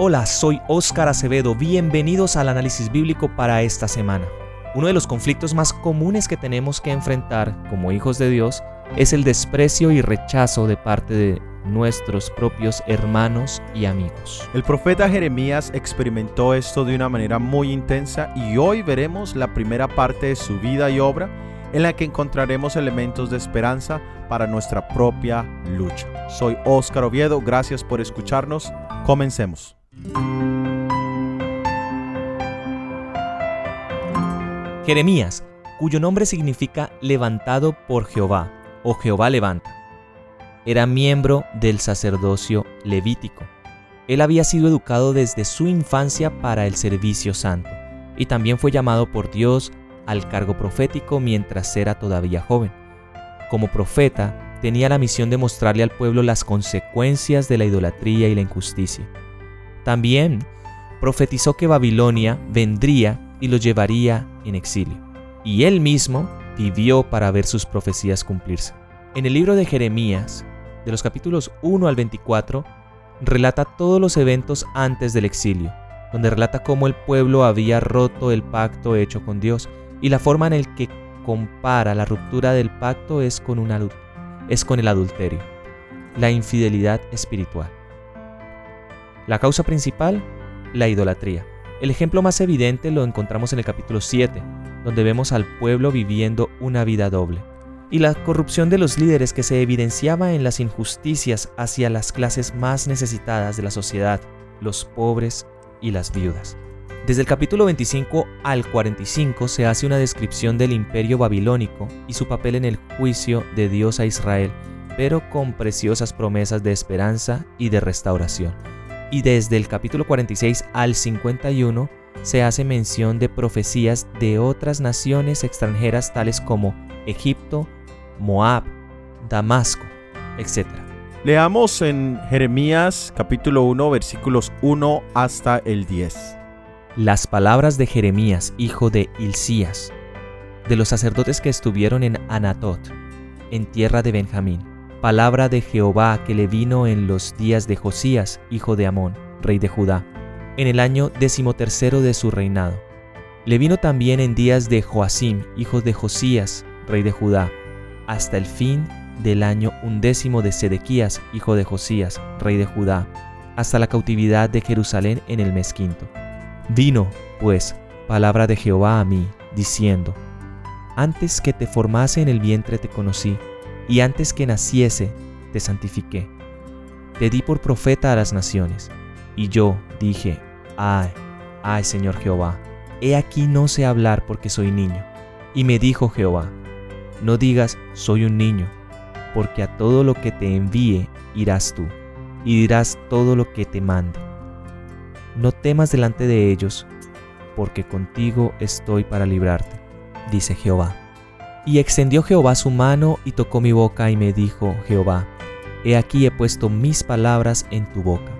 Hola, soy Óscar Acevedo, bienvenidos al análisis bíblico para esta semana. Uno de los conflictos más comunes que tenemos que enfrentar como hijos de Dios es el desprecio y rechazo de parte de nuestros propios hermanos y amigos. El profeta Jeremías experimentó esto de una manera muy intensa y hoy veremos la primera parte de su vida y obra en la que encontraremos elementos de esperanza para nuestra propia lucha. Soy Óscar Oviedo, gracias por escucharnos, comencemos. Jeremías, cuyo nombre significa levantado por Jehová o Jehová levanta, era miembro del sacerdocio levítico. Él había sido educado desde su infancia para el servicio santo y también fue llamado por Dios al cargo profético mientras era todavía joven. Como profeta, tenía la misión de mostrarle al pueblo las consecuencias de la idolatría y la injusticia. También profetizó que Babilonia vendría y lo llevaría en exilio. Y él mismo vivió para ver sus profecías cumplirse. En el libro de Jeremías, de los capítulos 1 al 24, relata todos los eventos antes del exilio, donde relata cómo el pueblo había roto el pacto hecho con Dios y la forma en el que compara la ruptura del pacto es con, una, es con el adulterio, la infidelidad espiritual. La causa principal, la idolatría. El ejemplo más evidente lo encontramos en el capítulo 7, donde vemos al pueblo viviendo una vida doble, y la corrupción de los líderes que se evidenciaba en las injusticias hacia las clases más necesitadas de la sociedad, los pobres y las viudas. Desde el capítulo 25 al 45 se hace una descripción del imperio babilónico y su papel en el juicio de Dios a Israel, pero con preciosas promesas de esperanza y de restauración y desde el capítulo 46 al 51 se hace mención de profecías de otras naciones extranjeras tales como Egipto, Moab, Damasco, etc. Leamos en Jeremías capítulo 1 versículos 1 hasta el 10. Las palabras de Jeremías, hijo de Hilcías, de los sacerdotes que estuvieron en Anatot, en tierra de Benjamín palabra de Jehová que le vino en los días de Josías, hijo de Amón, rey de Judá, en el año decimotercero de su reinado. Le vino también en días de Joacim, hijo de Josías, rey de Judá, hasta el fin del año undécimo de Sedequías, hijo de Josías, rey de Judá, hasta la cautividad de Jerusalén en el mes quinto. Vino, pues, palabra de Jehová a mí, diciendo, Antes que te formase en el vientre te conocí, y antes que naciese te santifiqué. Te di por profeta a las naciones. Y yo dije, ay, ay Señor Jehová, he aquí no sé hablar porque soy niño. Y me dijo Jehová, no digas soy un niño, porque a todo lo que te envíe irás tú, y dirás todo lo que te mande. No temas delante de ellos, porque contigo estoy para librarte, dice Jehová. Y extendió Jehová su mano y tocó mi boca y me dijo Jehová, He aquí he puesto mis palabras en tu boca.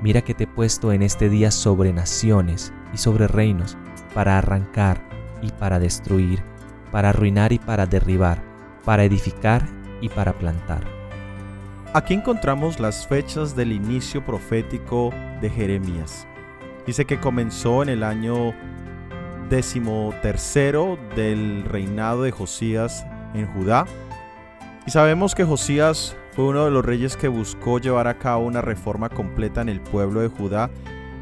Mira que te he puesto en este día sobre naciones y sobre reinos, para arrancar y para destruir, para arruinar y para derribar, para edificar y para plantar. Aquí encontramos las fechas del inicio profético de Jeremías. Dice que comenzó en el año tercero del reinado de Josías en Judá. Y sabemos que Josías fue uno de los reyes que buscó llevar a cabo una reforma completa en el pueblo de Judá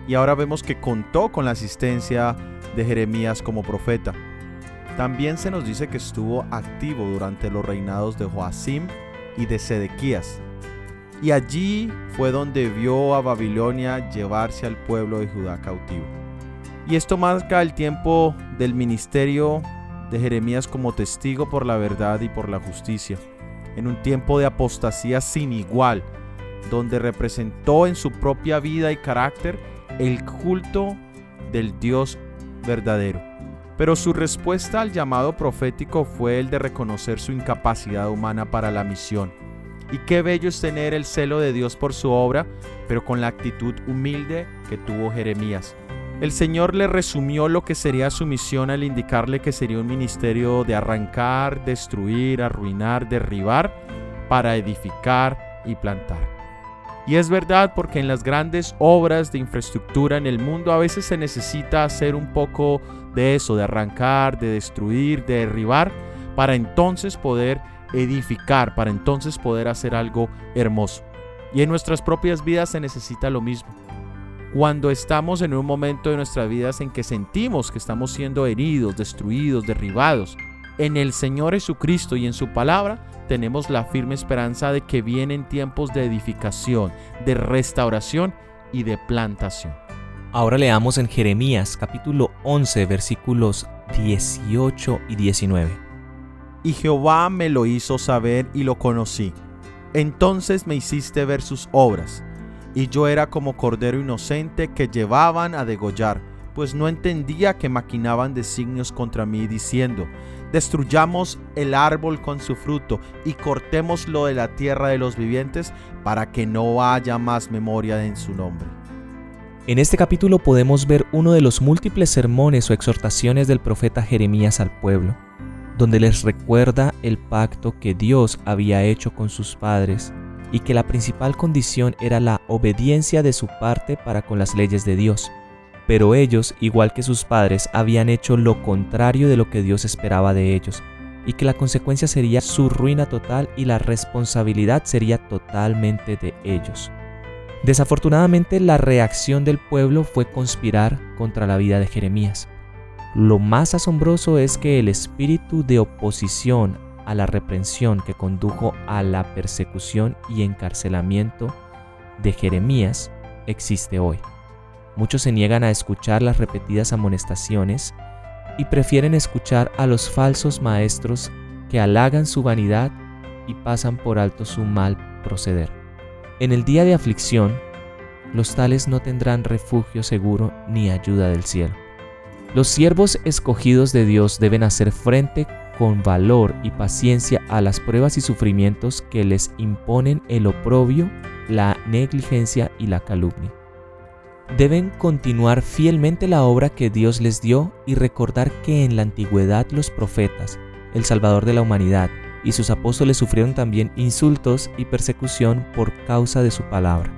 y ahora vemos que contó con la asistencia de Jeremías como profeta. También se nos dice que estuvo activo durante los reinados de Joacim y de Sedequías. Y allí fue donde vio a Babilonia llevarse al pueblo de Judá cautivo. Y esto marca el tiempo del ministerio de Jeremías como testigo por la verdad y por la justicia, en un tiempo de apostasía sin igual, donde representó en su propia vida y carácter el culto del Dios verdadero. Pero su respuesta al llamado profético fue el de reconocer su incapacidad humana para la misión. Y qué bello es tener el celo de Dios por su obra, pero con la actitud humilde que tuvo Jeremías el Señor le resumió lo que sería su misión al indicarle que sería un ministerio de arrancar, destruir, arruinar, derribar, para edificar y plantar. Y es verdad porque en las grandes obras de infraestructura en el mundo a veces se necesita hacer un poco de eso, de arrancar, de destruir, de derribar, para entonces poder edificar, para entonces poder hacer algo hermoso. Y en nuestras propias vidas se necesita lo mismo. Cuando estamos en un momento de nuestras vidas en que sentimos que estamos siendo heridos, destruidos, derribados, en el Señor Jesucristo y en su palabra, tenemos la firme esperanza de que vienen tiempos de edificación, de restauración y de plantación. Ahora leamos en Jeremías capítulo 11 versículos 18 y 19. Y Jehová me lo hizo saber y lo conocí. Entonces me hiciste ver sus obras, y yo era como cordero inocente que llevaban a degollar, pues no entendía que maquinaban designios contra mí, diciendo, destruyamos el árbol con su fruto y cortémoslo de la tierra de los vivientes para que no haya más memoria en su nombre. En este capítulo podemos ver uno de los múltiples sermones o exhortaciones del profeta Jeremías al pueblo, donde les recuerda el pacto que Dios había hecho con sus padres y que la principal condición era la obediencia de su parte para con las leyes de Dios pero ellos, igual que sus padres, habían hecho lo contrario de lo que Dios esperaba de ellos, y que la consecuencia sería su ruina total y la responsabilidad sería totalmente de ellos. Desafortunadamente la reacción del pueblo fue conspirar contra la vida de Jeremías. Lo más asombroso es que el espíritu de oposición a la reprensión que condujo a la persecución y encarcelamiento de Jeremías existe hoy. Muchos se niegan a escuchar las repetidas amonestaciones y prefieren escuchar a los falsos maestros que halagan su vanidad y pasan por alto su mal proceder. En el día de aflicción, los tales no tendrán refugio seguro ni ayuda del cielo. Los siervos escogidos de Dios deben hacer frente con valor y paciencia a las pruebas y sufrimientos que les imponen el oprobio, la negligencia y la calumnia deben continuar fielmente la obra que Dios les dio y recordar que en la antigüedad los profetas, el Salvador de la humanidad, y sus apóstoles sufrieron también insultos y persecución por causa de su palabra.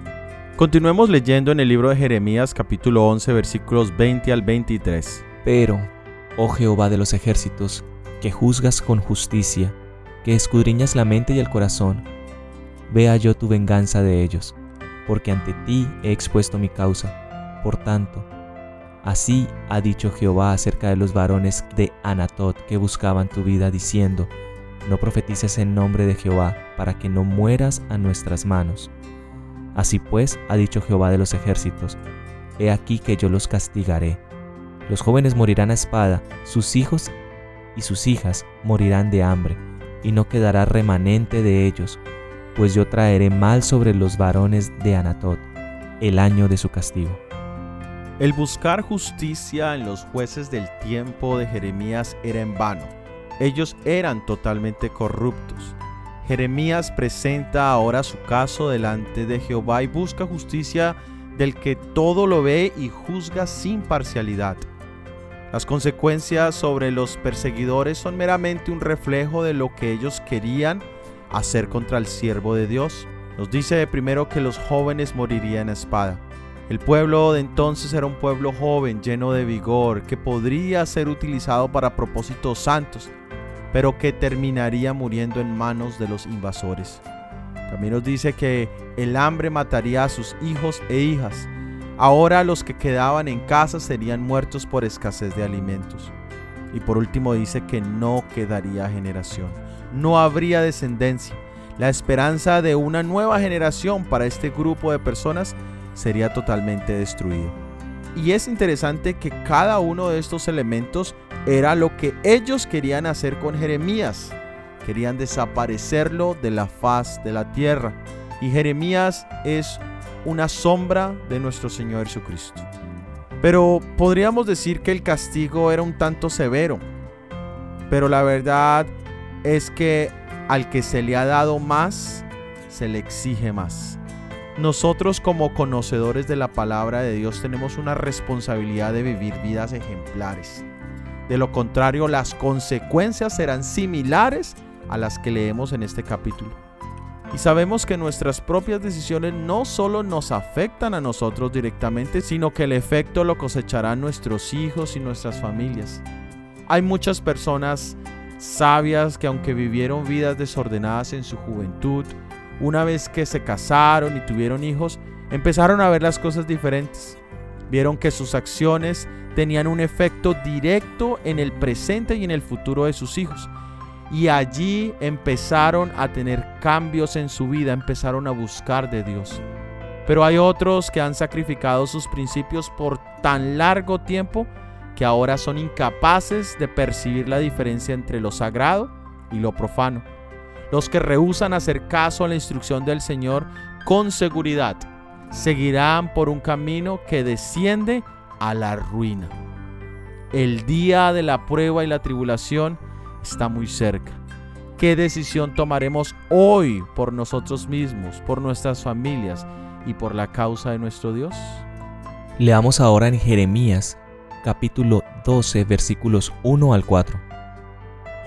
Continuemos leyendo en el libro de Jeremías capítulo 11 versículos 20 al 23. Pero, oh Jehová de los ejércitos, que juzgas con justicia, que escudriñas la mente y el corazón, vea yo tu venganza de ellos, porque ante ti he expuesto mi causa por tanto, así ha dicho Jehová acerca de los varones de Anatot que buscaban tu vida, diciendo, no profetices en nombre de Jehová, para que no mueras a nuestras manos. Así pues, ha dicho Jehová de los ejércitos, he aquí que yo los castigaré. Los jóvenes morirán a espada, sus hijos y sus hijas morirán de hambre, y no quedará remanente de ellos, pues yo traeré mal sobre los varones de Anatot el año de su castigo. El buscar justicia en los jueces del tiempo de Jeremías era en vano. Ellos eran totalmente corruptos. Jeremías presenta ahora su caso delante de Jehová y busca justicia del que todo lo ve y juzga sin parcialidad. Las consecuencias sobre los perseguidores son meramente un reflejo de lo que ellos querían hacer contra el siervo de Dios. Nos dice primero que los jóvenes morirían a espada. El pueblo de entonces era un pueblo joven, lleno de vigor, que podría ser utilizado para propósitos santos, pero que terminaría muriendo en manos de los invasores. También nos dice que el hambre mataría a sus hijos e hijas. Ahora los que quedaban en casa serían muertos por escasez de alimentos. Y por último dice que no quedaría generación, no habría descendencia. La esperanza de una nueva generación para este grupo de personas sería totalmente destruido. Y es interesante que cada uno de estos elementos era lo que ellos querían hacer con Jeremías. Querían desaparecerlo de la faz de la tierra. Y Jeremías es una sombra de nuestro Señor Jesucristo. Pero podríamos decir que el castigo era un tanto severo. Pero la verdad es que al que se le ha dado más, se le exige más. Nosotros como conocedores de la palabra de Dios tenemos una responsabilidad de vivir vidas ejemplares. De lo contrario, las consecuencias serán similares a las que leemos en este capítulo. Y sabemos que nuestras propias decisiones no solo nos afectan a nosotros directamente, sino que el efecto lo cosecharán nuestros hijos y nuestras familias. Hay muchas personas sabias que aunque vivieron vidas desordenadas en su juventud, una vez que se casaron y tuvieron hijos, empezaron a ver las cosas diferentes. Vieron que sus acciones tenían un efecto directo en el presente y en el futuro de sus hijos y allí empezaron a tener cambios en su vida, empezaron a buscar de Dios. Pero hay otros que han sacrificado sus principios por tan largo tiempo que ahora son incapaces de percibir la diferencia entre lo sagrado y lo profano. Los que rehusan hacer caso a la instrucción del Señor con seguridad seguirán por un camino que desciende a la ruina. El día de la prueba y la tribulación está muy cerca. ¿Qué decisión tomaremos hoy por nosotros mismos, por nuestras familias y por la causa de nuestro Dios? Leamos ahora en Jeremías capítulo 12 versículos 1 al 4.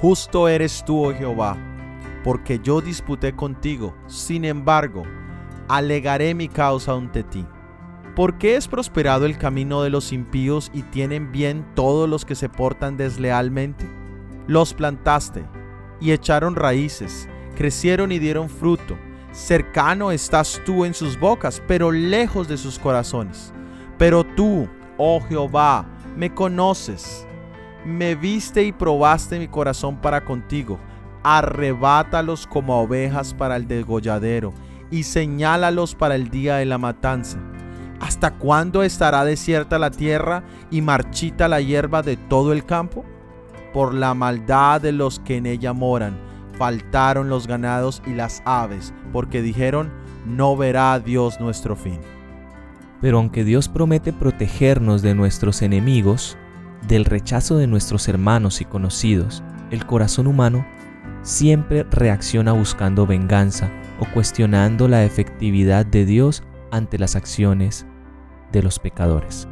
Justo eres tú, oh Jehová, porque yo disputé contigo, sin embargo, alegaré mi causa ante ti. ¿Por qué es prosperado el camino de los impíos y tienen bien todos los que se portan deslealmente? Los plantaste y echaron raíces, crecieron y dieron fruto. Cercano estás tú en sus bocas, pero lejos de sus corazones. Pero tú, oh Jehová, me conoces. Me viste y probaste mi corazón para contigo. Arrebátalos como ovejas para el degolladero y señálalos para el día de la matanza. ¿Hasta cuándo estará desierta la tierra y marchita la hierba de todo el campo? Por la maldad de los que en ella moran. Faltaron los ganados y las aves, porque dijeron, no verá Dios nuestro fin. Pero aunque Dios promete protegernos de nuestros enemigos, del rechazo de nuestros hermanos y conocidos, el corazón humano siempre reacciona buscando venganza o cuestionando la efectividad de Dios ante las acciones de los pecadores.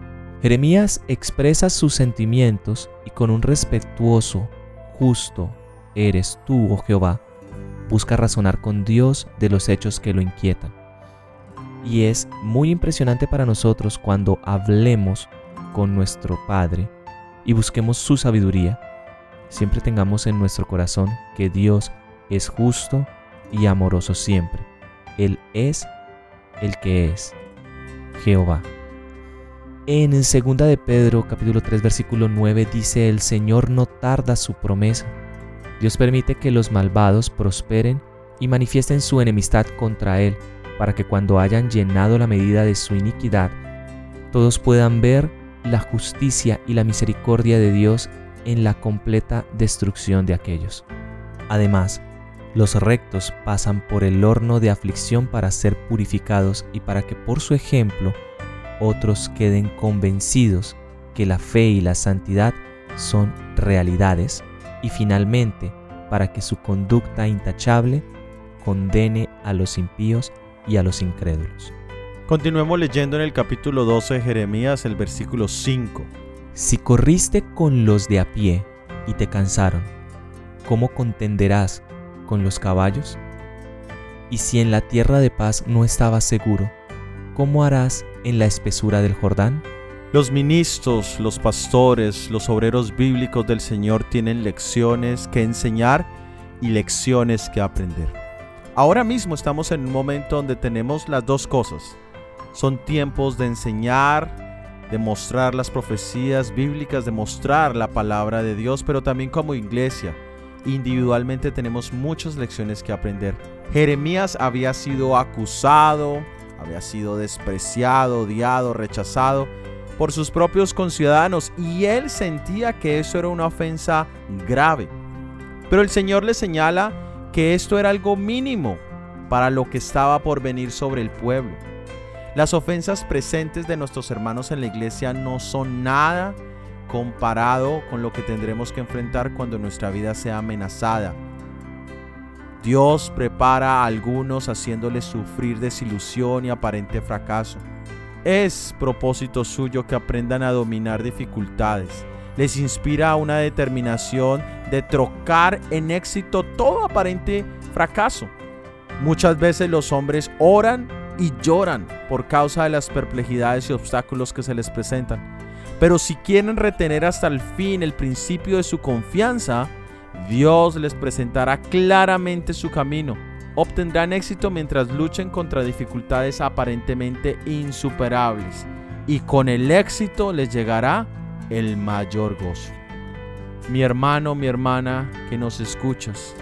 Jeremías expresa sus sentimientos y con un respetuoso, justo, eres tú, oh Jehová, busca razonar con Dios de los hechos que lo inquietan. Y es muy impresionante para nosotros cuando hablemos con nuestro Padre y busquemos su sabiduría. Siempre tengamos en nuestro corazón que Dios es justo y amoroso siempre. Él es el que es Jehová. En 2 de Pedro capítulo 3 versículo 9 dice, el Señor no tarda su promesa. Dios permite que los malvados prosperen y manifiesten su enemistad contra Él, para que cuando hayan llenado la medida de su iniquidad, todos puedan ver la justicia y la misericordia de Dios en la completa destrucción de aquellos. Además, los rectos pasan por el horno de aflicción para ser purificados y para que por su ejemplo otros queden convencidos que la fe y la santidad son realidades y finalmente para que su conducta intachable condene a los impíos y a los incrédulos. Continuemos leyendo en el capítulo 12 de Jeremías el versículo 5. Si corriste con los de a pie y te cansaron, ¿cómo contenderás con los caballos? Y si en la tierra de paz no estabas seguro, ¿cómo harás en la espesura del Jordán? Los ministros, los pastores, los obreros bíblicos del Señor tienen lecciones que enseñar y lecciones que aprender. Ahora mismo estamos en un momento donde tenemos las dos cosas. Son tiempos de enseñar, de mostrar las profecías bíblicas, de mostrar la palabra de Dios, pero también como iglesia. Individualmente tenemos muchas lecciones que aprender. Jeremías había sido acusado, había sido despreciado, odiado, rechazado por sus propios conciudadanos y él sentía que eso era una ofensa grave. Pero el Señor le señala que esto era algo mínimo para lo que estaba por venir sobre el pueblo. Las ofensas presentes de nuestros hermanos en la iglesia no son nada comparado con lo que tendremos que enfrentar cuando nuestra vida sea amenazada Dios prepara a algunos haciéndoles sufrir desilusión y aparente fracaso. Es propósito suyo que aprendan a dominar dificultades. Les inspira una determinación de trocar en éxito todo aparente fracaso. Muchas veces los hombres oran y lloran por causa de las perplejidades y obstáculos que se les presentan. Pero si quieren retener hasta el fin el principio de su confianza, Dios les presentará claramente su camino. Obtendrán éxito mientras luchen contra dificultades aparentemente insuperables. Y con el éxito les llegará el mayor gozo. Mi hermano, mi hermana, que nos escuchas,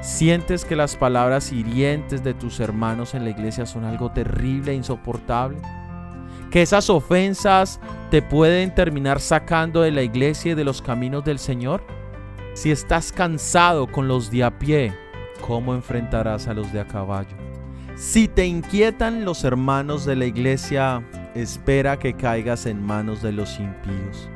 ¿sientes que las palabras hirientes de tus hermanos en la iglesia son algo terrible e insoportable? ¿Que esas ofensas te pueden terminar sacando de la iglesia y de los caminos del Señor? Si estás cansado con los de a pie, ¿cómo enfrentarás a los de a caballo? Si te inquietan los hermanos de la iglesia, espera que caigas en manos de los impíos.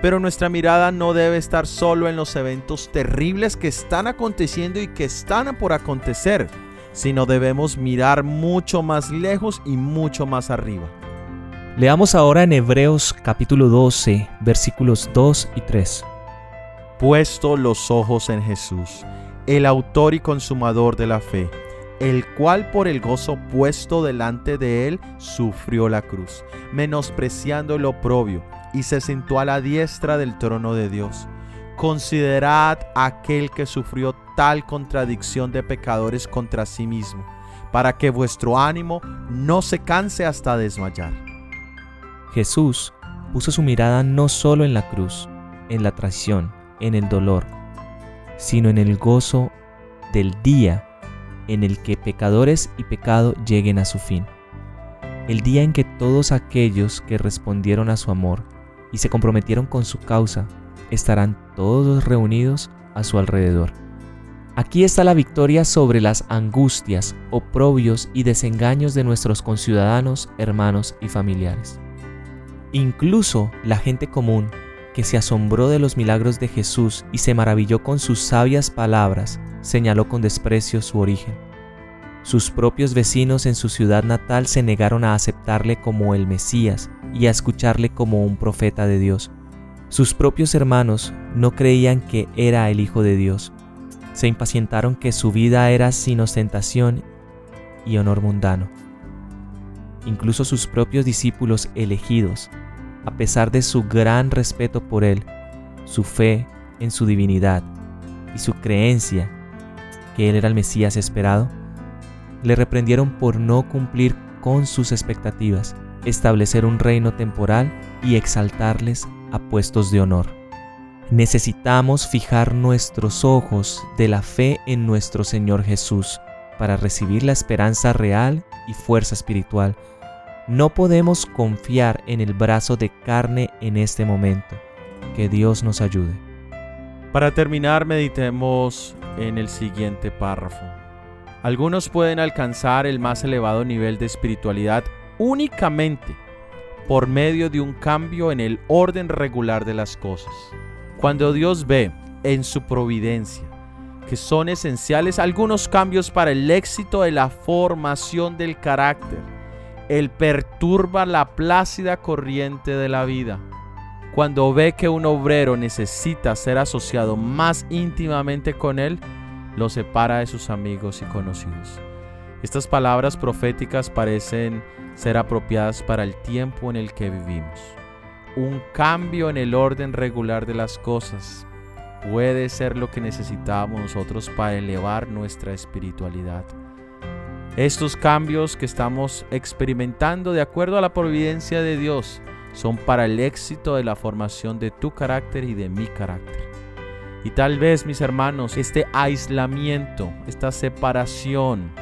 Pero nuestra mirada no debe estar solo en los eventos terribles que están aconteciendo y que están por acontecer, sino debemos mirar mucho más lejos y mucho más arriba. Leamos ahora en Hebreos capítulo 12, versículos 2 y 3. Puesto los ojos en Jesús, el autor y consumador de la fe, el cual por el gozo puesto delante de él sufrió la cruz, menospreciando el oprobio y se sentó a la diestra del trono de Dios. Considerad aquel que sufrió tal contradicción de pecadores contra sí mismo, para que vuestro ánimo no se canse hasta desmayar. Jesús puso su mirada no solo en la cruz, en la traición, en el dolor, sino en el gozo del día en el que pecadores y pecado lleguen a su fin. El día en que todos aquellos que respondieron a su amor y se comprometieron con su causa, estarán todos reunidos a su alrededor. Aquí está la victoria sobre las angustias, oprobios y desengaños de nuestros conciudadanos, hermanos y familiares. Incluso la gente común, que se asombró de los milagros de Jesús y se maravilló con sus sabias palabras, señaló con desprecio su origen. Sus propios vecinos en su ciudad natal se negaron a aceptarle como el Mesías y a escucharle como un profeta de Dios. Sus propios hermanos no creían que era el Hijo de Dios. Se impacientaron que su vida era sin ostentación y honor mundano. Incluso sus propios discípulos elegidos, a pesar de su gran respeto por él, su fe en su divinidad y su creencia que él era el Mesías esperado, le reprendieron por no cumplir con sus expectativas, establecer un reino temporal y exaltarles a puestos de honor. Necesitamos fijar nuestros ojos de la fe en nuestro Señor Jesús para recibir la esperanza real y fuerza espiritual. No podemos confiar en el brazo de carne en este momento. Que Dios nos ayude. Para terminar, meditemos en el siguiente párrafo. Algunos pueden alcanzar el más elevado nivel de espiritualidad únicamente por medio de un cambio en el orden regular de las cosas. Cuando Dios ve en su providencia que son esenciales algunos cambios para el éxito de la formación del carácter, Él perturba la plácida corriente de la vida. Cuando ve que un obrero necesita ser asociado más íntimamente con Él, lo separa de sus amigos y conocidos. Estas palabras proféticas parecen ser apropiadas para el tiempo en el que vivimos. Un cambio en el orden regular de las cosas puede ser lo que necesitamos nosotros para elevar nuestra espiritualidad. Estos cambios que estamos experimentando de acuerdo a la providencia de Dios son para el éxito de la formación de tu carácter y de mi carácter. Y tal vez, mis hermanos, este aislamiento, esta separación,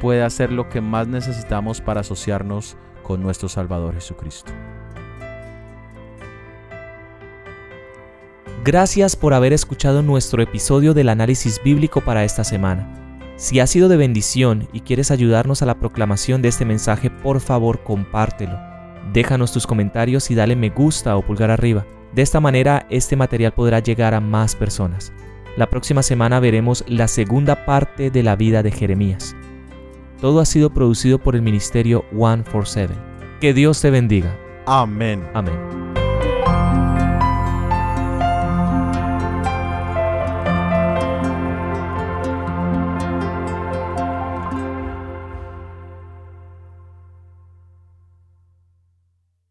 puede ser lo que más necesitamos para asociarnos con nuestro Salvador Jesucristo. Gracias por haber escuchado nuestro episodio del análisis bíblico para esta semana. Si ha sido de bendición y quieres ayudarnos a la proclamación de este mensaje, por favor compártelo. Déjanos tus comentarios y dale me gusta o pulgar arriba. De esta manera este material podrá llegar a más personas. La próxima semana veremos la segunda parte de la vida de Jeremías. Todo ha sido producido por el ministerio 147. Que Dios te bendiga. Amén. Amén.